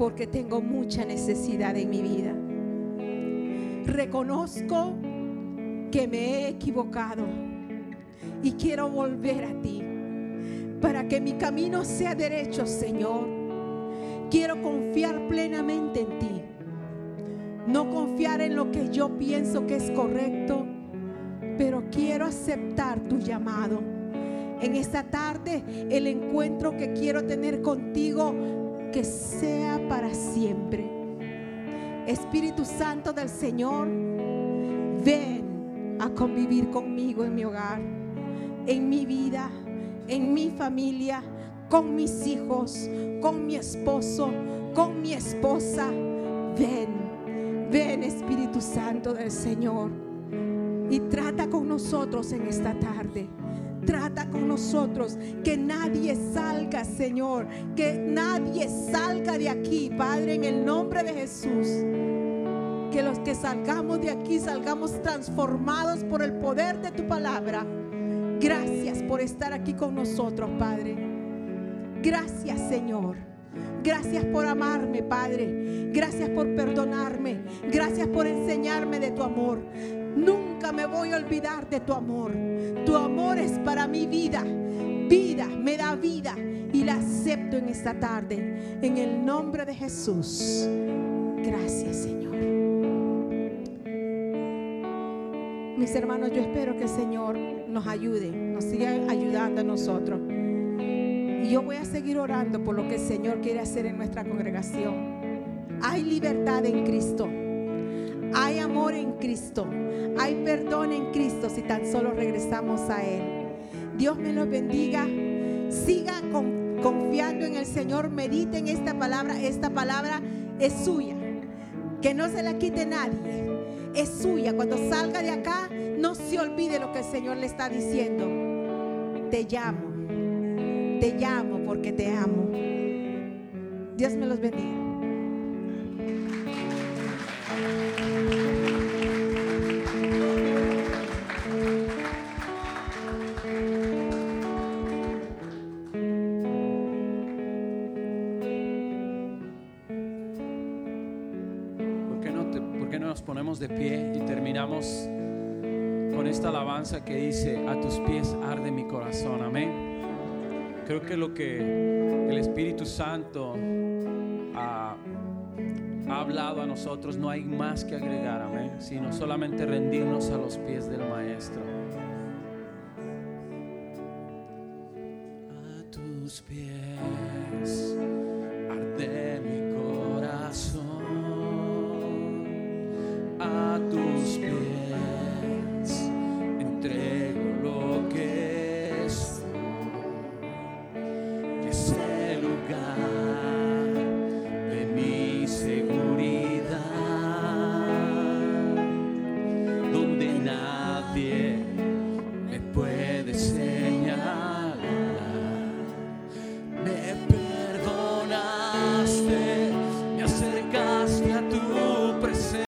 porque tengo mucha necesidad en mi vida. Reconozco que me he equivocado y quiero volver a ti para que mi camino sea derecho, Señor. Quiero confiar plenamente en ti. No confiar en lo que yo pienso que es correcto, pero quiero aceptar tu llamado. En esta tarde, el encuentro que quiero tener contigo que sea para siempre. Espíritu Santo del Señor, ven a convivir conmigo en mi hogar, en mi vida, en mi familia, con mis hijos, con mi esposo, con mi esposa. Ven, ven Espíritu Santo del Señor y trata con nosotros en esta tarde. Trata con nosotros. Que nadie salga, Señor. Que nadie salga de aquí, Padre, en el nombre de Jesús. Que los que salgamos de aquí salgamos transformados por el poder de tu palabra. Gracias por estar aquí con nosotros, Padre. Gracias, Señor. Gracias por amarme, Padre. Gracias por perdonarme. Gracias por enseñarme de tu amor. Nunca me voy a olvidar de tu amor. Tu amor es para mi vida. Vida, me da vida y la acepto en esta tarde. En el nombre de Jesús. Gracias, Señor. Mis hermanos, yo espero que el Señor nos ayude, nos siga ayudando a nosotros. Y yo voy a seguir orando por lo que el Señor quiere hacer en nuestra congregación. Hay libertad en Cristo. Hay amor en Cristo. Hay perdón en Cristo si tan solo regresamos a Él. Dios me los bendiga. Siga confiando en el Señor. Medite en esta palabra. Esta palabra es suya. Que no se la quite nadie. Es suya. Cuando salga de acá, no se olvide lo que el Señor le está diciendo. Te llamo. Te llamo porque te amo. Dios me los bendiga. Que el Espíritu Santo ha, ha hablado a nosotros no hay más que agregar, amén, sino solamente rendirnos a los pies del Maestro. A tus pies